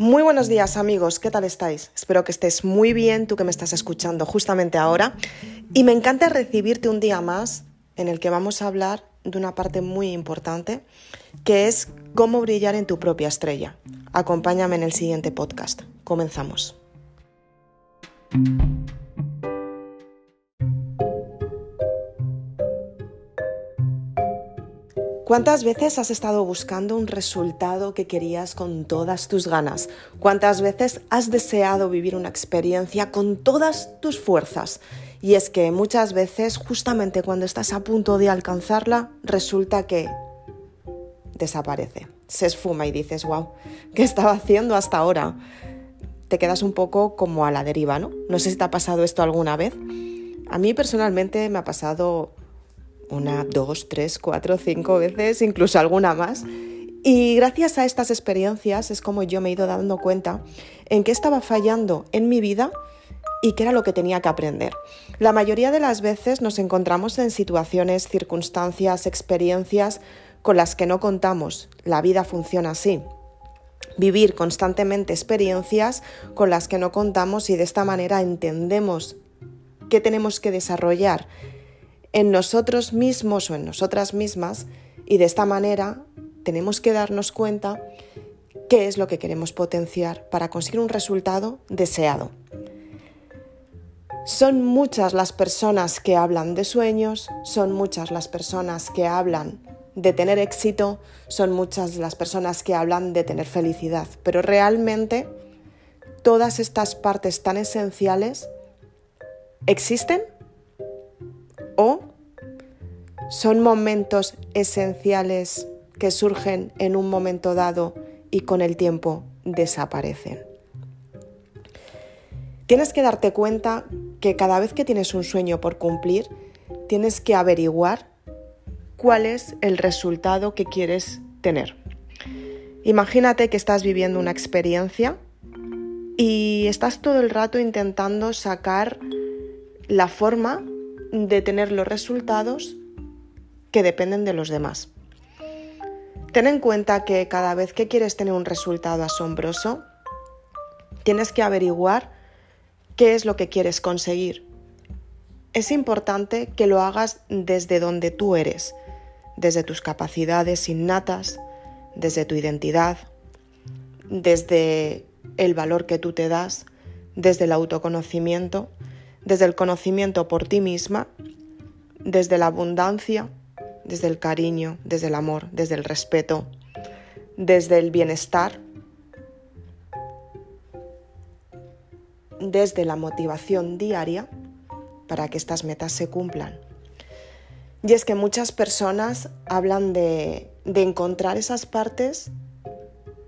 Muy buenos días amigos, ¿qué tal estáis? Espero que estés muy bien, tú que me estás escuchando justamente ahora. Y me encanta recibirte un día más en el que vamos a hablar de una parte muy importante, que es cómo brillar en tu propia estrella. Acompáñame en el siguiente podcast. Comenzamos. ¿Cuántas veces has estado buscando un resultado que querías con todas tus ganas? ¿Cuántas veces has deseado vivir una experiencia con todas tus fuerzas? Y es que muchas veces, justamente cuando estás a punto de alcanzarla, resulta que desaparece, se esfuma y dices, wow, ¿qué estaba haciendo hasta ahora? Te quedas un poco como a la deriva, ¿no? No sé si te ha pasado esto alguna vez. A mí personalmente me ha pasado una, dos, tres, cuatro, cinco veces, incluso alguna más. Y gracias a estas experiencias es como yo me he ido dando cuenta en qué estaba fallando en mi vida y qué era lo que tenía que aprender. La mayoría de las veces nos encontramos en situaciones, circunstancias, experiencias con las que no contamos. La vida funciona así. Vivir constantemente experiencias con las que no contamos y de esta manera entendemos qué tenemos que desarrollar en nosotros mismos o en nosotras mismas y de esta manera tenemos que darnos cuenta qué es lo que queremos potenciar para conseguir un resultado deseado. Son muchas las personas que hablan de sueños, son muchas las personas que hablan de tener éxito, son muchas las personas que hablan de tener felicidad, pero realmente todas estas partes tan esenciales existen o son momentos esenciales que surgen en un momento dado y con el tiempo desaparecen. Tienes que darte cuenta que cada vez que tienes un sueño por cumplir, tienes que averiguar cuál es el resultado que quieres tener. Imagínate que estás viviendo una experiencia y estás todo el rato intentando sacar la forma de tener los resultados que dependen de los demás. Ten en cuenta que cada vez que quieres tener un resultado asombroso, tienes que averiguar qué es lo que quieres conseguir. Es importante que lo hagas desde donde tú eres, desde tus capacidades innatas, desde tu identidad, desde el valor que tú te das, desde el autoconocimiento desde el conocimiento por ti misma, desde la abundancia, desde el cariño, desde el amor, desde el respeto, desde el bienestar, desde la motivación diaria para que estas metas se cumplan. Y es que muchas personas hablan de, encontrar esas partes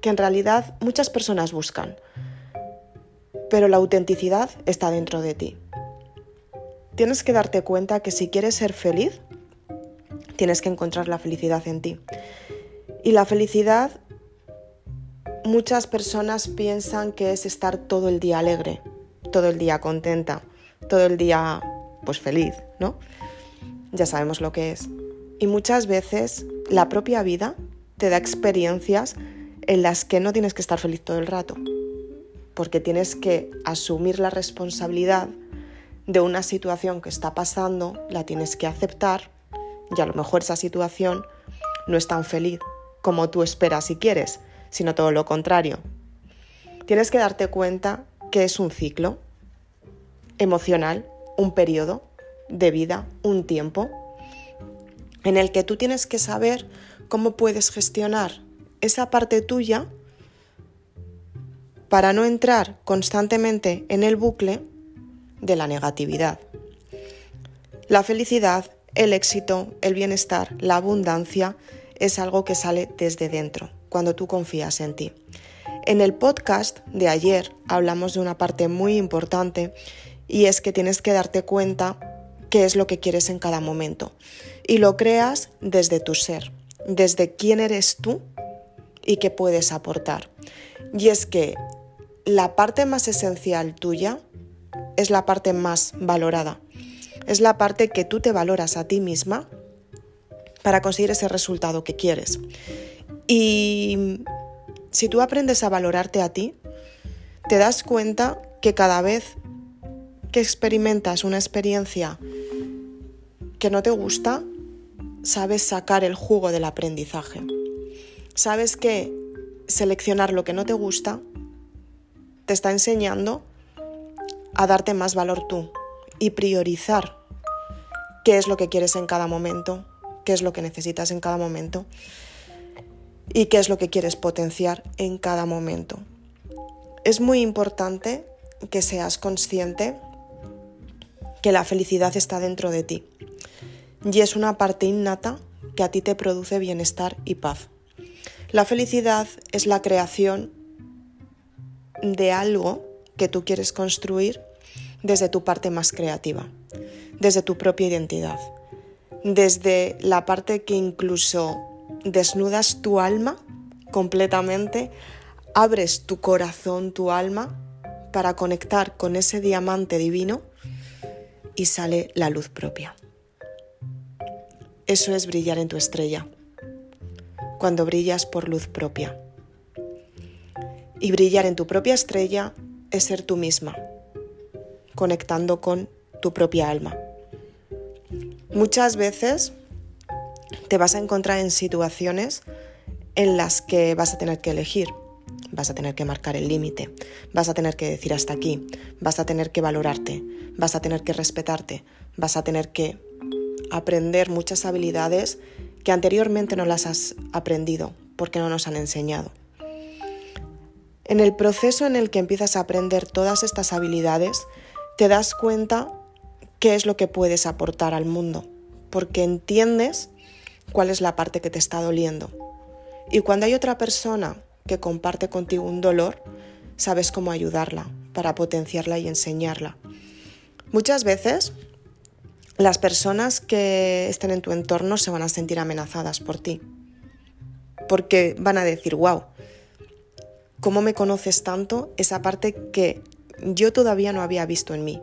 que en realidad muchas personas buscan, pero la autenticidad está dentro de ti tienes que darte cuenta que si quieres ser feliz, tienes que encontrar la felicidad en ti. Y la felicidad, muchas personas piensan que es estar todo el día alegre, todo el día contenta, todo el día pues feliz, ¿no? Ya sabemos lo que es. Y muchas veces la propia vida te da experiencias en las que no tienes que estar feliz todo el rato, porque tienes que asumir la responsabilidad de una situación que está pasando, la tienes que aceptar y a lo mejor esa situación no es tan feliz como tú esperas y quieres, sino todo lo contrario. Tienes que darte cuenta que es un ciclo emocional, un periodo de vida, un tiempo, en el que tú tienes que saber cómo puedes gestionar esa parte tuya para no entrar constantemente en el bucle de la negatividad. La felicidad, el éxito, el bienestar, la abundancia es algo que sale desde dentro, cuando tú confías en ti. En el podcast de ayer hablamos de una parte muy importante y es que tienes que darte cuenta qué es lo que quieres en cada momento y lo creas desde tu ser, desde quién eres tú y qué puedes aportar. Y es que la parte más esencial tuya es la parte más valorada. Es la parte que tú te valoras a ti misma para conseguir ese resultado que quieres. Y si tú aprendes a valorarte a ti, te das cuenta que cada vez que experimentas una experiencia que no te gusta, sabes sacar el jugo del aprendizaje. Sabes que seleccionar lo que no te gusta te está enseñando a darte más valor tú y priorizar qué es lo que quieres en cada momento, qué es lo que necesitas en cada momento y qué es lo que quieres potenciar en cada momento. Es muy importante que seas consciente que la felicidad está dentro de ti y es una parte innata que a ti te produce bienestar y paz. La felicidad es la creación de algo que tú quieres construir desde tu parte más creativa, desde tu propia identidad, desde la parte que incluso desnudas tu alma completamente, abres tu corazón, tu alma, para conectar con ese diamante divino y sale la luz propia. Eso es brillar en tu estrella, cuando brillas por luz propia. Y brillar en tu propia estrella es ser tú misma, conectando con tu propia alma. Muchas veces te vas a encontrar en situaciones en las que vas a tener que elegir, vas a tener que marcar el límite, vas a tener que decir hasta aquí, vas a tener que valorarte, vas a tener que respetarte, vas a tener que aprender muchas habilidades que anteriormente no las has aprendido porque no nos han enseñado. En el proceso en el que empiezas a aprender todas estas habilidades, te das cuenta qué es lo que puedes aportar al mundo, porque entiendes cuál es la parte que te está doliendo. Y cuando hay otra persona que comparte contigo un dolor, sabes cómo ayudarla para potenciarla y enseñarla. Muchas veces las personas que estén en tu entorno se van a sentir amenazadas por ti. Porque van a decir, wow, ¿cómo me conoces tanto? Esa parte que yo todavía no había visto en mí.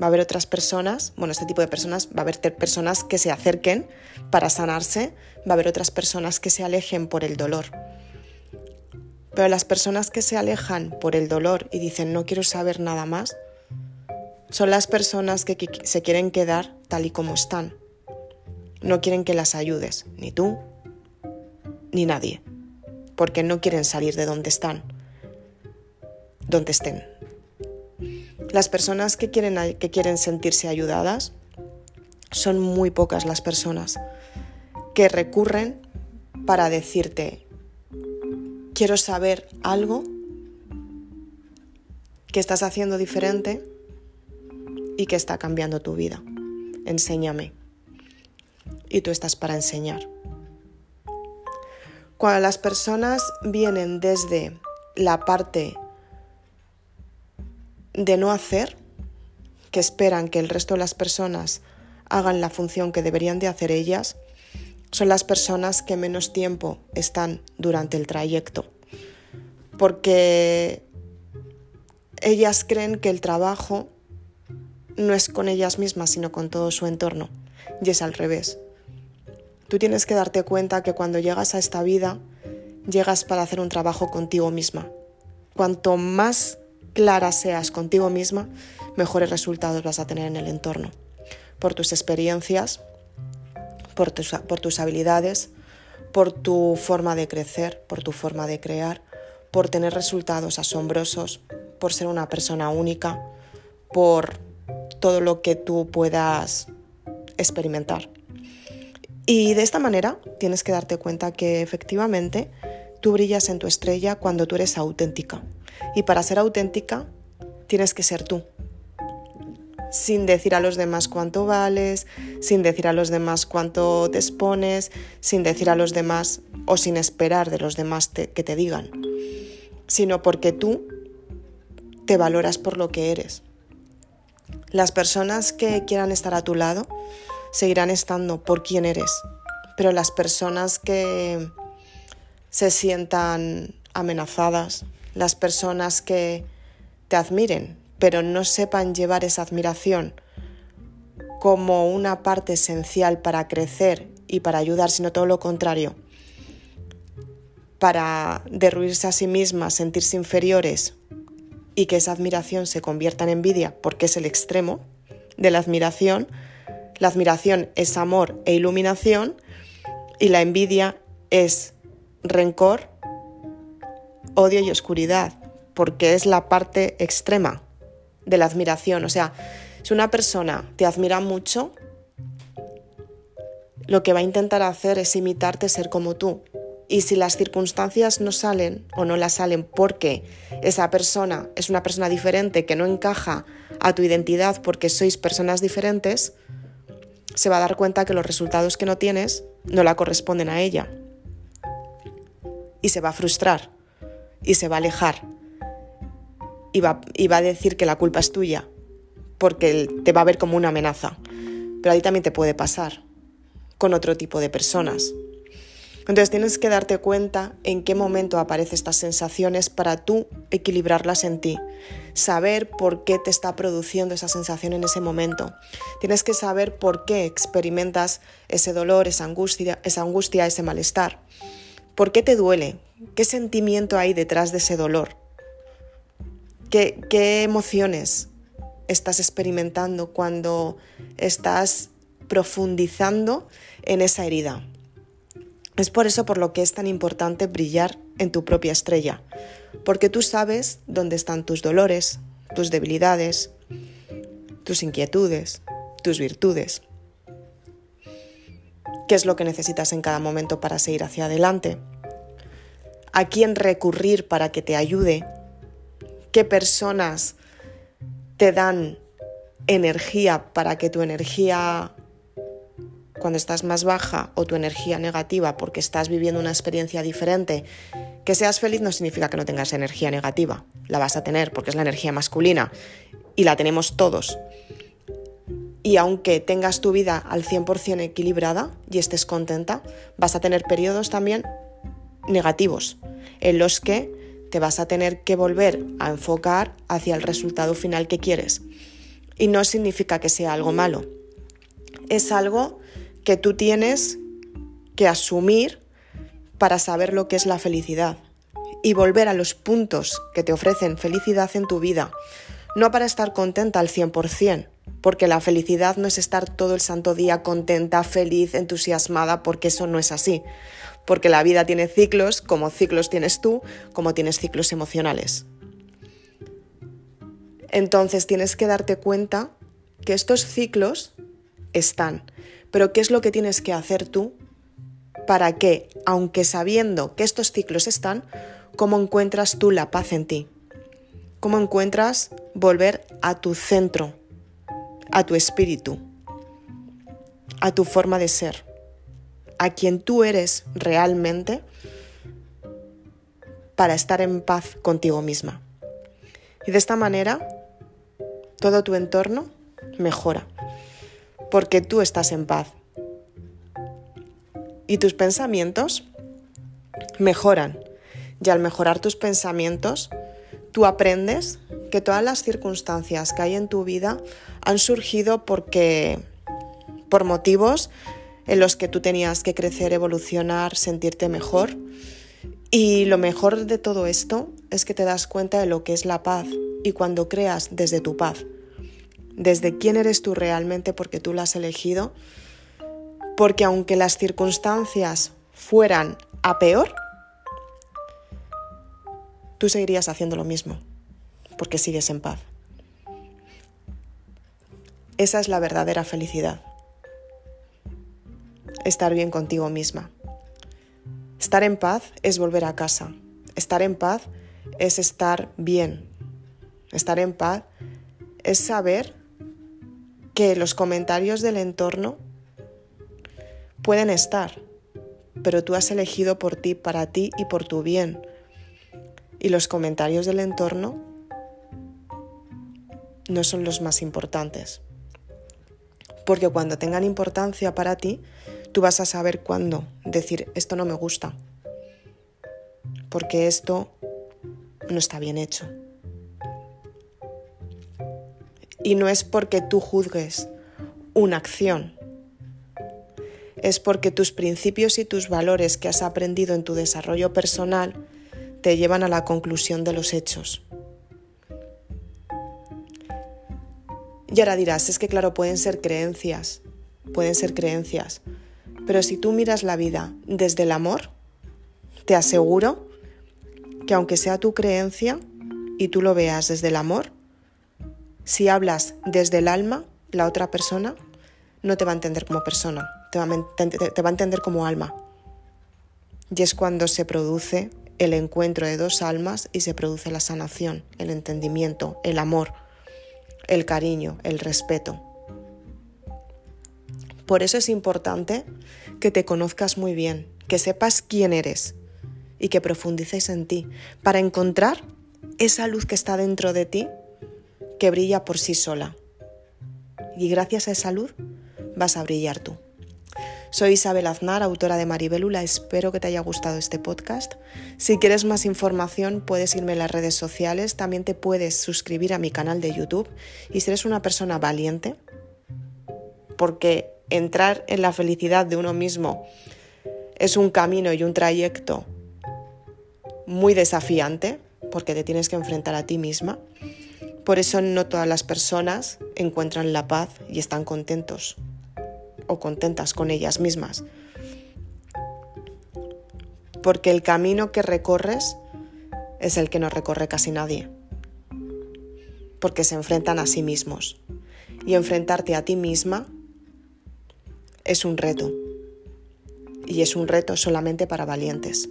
Va a haber otras personas, bueno, este tipo de personas, va a haber personas que se acerquen para sanarse, va a haber otras personas que se alejen por el dolor. Pero las personas que se alejan por el dolor y dicen no quiero saber nada más, son las personas que se quieren quedar tal y como están. No quieren que las ayudes, ni tú, ni nadie, porque no quieren salir de donde están, donde estén. Las personas que quieren, que quieren sentirse ayudadas son muy pocas las personas que recurren para decirte, quiero saber algo que estás haciendo diferente y que está cambiando tu vida. Enséñame. Y tú estás para enseñar. Cuando las personas vienen desde la parte de no hacer, que esperan que el resto de las personas hagan la función que deberían de hacer ellas, son las personas que menos tiempo están durante el trayecto. Porque ellas creen que el trabajo no es con ellas mismas, sino con todo su entorno. Y es al revés. Tú tienes que darte cuenta que cuando llegas a esta vida, llegas para hacer un trabajo contigo misma. Cuanto más clara seas contigo misma, mejores resultados vas a tener en el entorno. Por tus experiencias, por tus, por tus habilidades, por tu forma de crecer, por tu forma de crear, por tener resultados asombrosos, por ser una persona única, por todo lo que tú puedas experimentar. Y de esta manera tienes que darte cuenta que efectivamente tú brillas en tu estrella cuando tú eres auténtica. Y para ser auténtica tienes que ser tú. Sin decir a los demás cuánto vales, sin decir a los demás cuánto te expones, sin decir a los demás o sin esperar de los demás que te digan, sino porque tú te valoras por lo que eres. Las personas que quieran estar a tu lado seguirán estando por quien eres, pero las personas que se sientan amenazadas, las personas que te admiren, pero no sepan llevar esa admiración como una parte esencial para crecer y para ayudar, sino todo lo contrario, para derruirse a sí mismas, sentirse inferiores y que esa admiración se convierta en envidia porque es el extremo de la admiración. La admiración es amor e iluminación y la envidia es rencor, odio y oscuridad, porque es la parte extrema de la admiración. O sea, si una persona te admira mucho, lo que va a intentar hacer es imitarte, ser como tú. Y si las circunstancias no salen o no las salen porque esa persona es una persona diferente que no encaja a tu identidad porque sois personas diferentes, se va a dar cuenta que los resultados que no tienes no la corresponden a ella. Y se va a frustrar y se va a alejar. Y va, y va a decir que la culpa es tuya porque te va a ver como una amenaza. Pero ahí también te puede pasar con otro tipo de personas. Entonces tienes que darte cuenta en qué momento aparecen estas sensaciones para tú equilibrarlas en ti. Saber por qué te está produciendo esa sensación en ese momento. Tienes que saber por qué experimentas ese dolor, esa angustia, esa angustia, ese malestar. ¿Por qué te duele? ¿Qué sentimiento hay detrás de ese dolor? ¿Qué, qué emociones estás experimentando cuando estás profundizando en esa herida? Es por eso por lo que es tan importante brillar en tu propia estrella, porque tú sabes dónde están tus dolores, tus debilidades, tus inquietudes, tus virtudes. ¿Qué es lo que necesitas en cada momento para seguir hacia adelante? ¿A quién recurrir para que te ayude? ¿Qué personas te dan energía para que tu energía cuando estás más baja o tu energía negativa porque estás viviendo una experiencia diferente, que seas feliz no significa que no tengas energía negativa. La vas a tener porque es la energía masculina y la tenemos todos. Y aunque tengas tu vida al 100% equilibrada y estés contenta, vas a tener periodos también negativos en los que te vas a tener que volver a enfocar hacia el resultado final que quieres. Y no significa que sea algo malo. Es algo que tú tienes que asumir para saber lo que es la felicidad y volver a los puntos que te ofrecen felicidad en tu vida, no para estar contenta al 100%, porque la felicidad no es estar todo el santo día contenta, feliz, entusiasmada, porque eso no es así, porque la vida tiene ciclos, como ciclos tienes tú, como tienes ciclos emocionales. Entonces tienes que darte cuenta que estos ciclos están pero ¿qué es lo que tienes que hacer tú para que, aunque sabiendo que estos ciclos están, cómo encuentras tú la paz en ti? ¿Cómo encuentras volver a tu centro, a tu espíritu, a tu forma de ser, a quien tú eres realmente para estar en paz contigo misma? Y de esta manera, todo tu entorno mejora porque tú estás en paz. Y tus pensamientos mejoran. Y al mejorar tus pensamientos, tú aprendes que todas las circunstancias que hay en tu vida han surgido porque por motivos en los que tú tenías que crecer, evolucionar, sentirte mejor. Y lo mejor de todo esto es que te das cuenta de lo que es la paz y cuando creas desde tu paz desde quién eres tú realmente porque tú la has elegido, porque aunque las circunstancias fueran a peor, tú seguirías haciendo lo mismo, porque sigues en paz. Esa es la verdadera felicidad. Estar bien contigo misma. Estar en paz es volver a casa. Estar en paz es estar bien. Estar en paz es saber que los comentarios del entorno pueden estar, pero tú has elegido por ti, para ti y por tu bien. Y los comentarios del entorno no son los más importantes. Porque cuando tengan importancia para ti, tú vas a saber cuándo decir, esto no me gusta. Porque esto no está bien hecho. Y no es porque tú juzgues una acción, es porque tus principios y tus valores que has aprendido en tu desarrollo personal te llevan a la conclusión de los hechos. Y ahora dirás, es que claro, pueden ser creencias, pueden ser creencias, pero si tú miras la vida desde el amor, te aseguro que aunque sea tu creencia y tú lo veas desde el amor, si hablas desde el alma, la otra persona no te va a entender como persona, te va a, entender como alma. Y es cuando se produce el encuentro de dos almas y se produce la sanación, el entendimiento, el amor, el cariño, el respeto. Por eso es importante que te conozcas muy bien, que sepas quién eres y que profundices en ti para encontrar esa luz que está dentro de ti que brilla por sí sola. Y gracias a esa luz vas a brillar tú. Soy Isabel Aznar, autora de Maribélula. Espero que te haya gustado este podcast. Si quieres más información, puedes irme a las redes sociales. También te puedes suscribir a mi canal de YouTube. Y si eres una persona valiente, porque entrar en la felicidad de uno mismo es un camino y un trayecto muy desafiante, porque te tienes que enfrentar a ti misma. Por eso no todas las personas encuentran la paz y están contentos o contentas con ellas mismas. Porque el camino que recorres es el que no recorre casi nadie. Porque se enfrentan a sí mismos. Y enfrentarte a ti misma es un reto. Y es un reto solamente para valientes.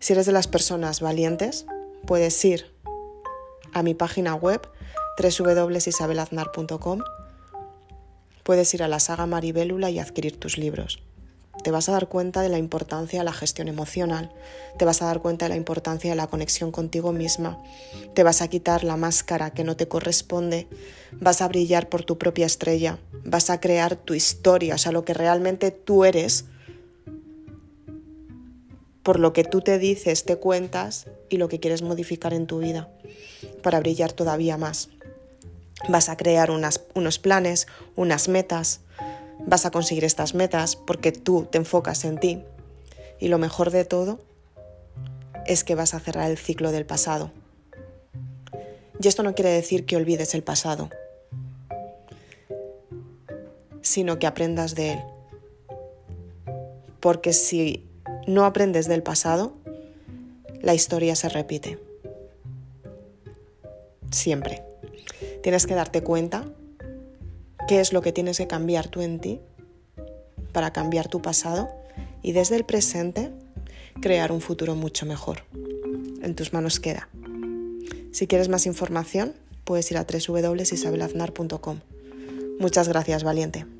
Si eres de las personas valientes, puedes ir a mi página web www.isabelaznar.com puedes ir a la saga Maribélula y adquirir tus libros. Te vas a dar cuenta de la importancia de la gestión emocional, te vas a dar cuenta de la importancia de la conexión contigo misma, te vas a quitar la máscara que no te corresponde, vas a brillar por tu propia estrella, vas a crear tu historia, o sea, lo que realmente tú eres, por lo que tú te dices, te cuentas y lo que quieres modificar en tu vida para brillar todavía más. Vas a crear unos planes, unas metas, vas a conseguir estas metas porque tú te enfocas en ti. Y lo mejor de todo es que vas a cerrar el ciclo del pasado. Y esto no quiere decir que olvides el pasado, sino que aprendas de él. Porque si no aprendes del pasado, la historia se repite. Siempre. Tienes que darte cuenta qué es lo que tienes que cambiar tú en ti para cambiar tu pasado y desde el presente crear un futuro mucho mejor. En tus manos queda. Si quieres más información, puedes ir a www.isabelaznar.com. Muchas gracias, valiente.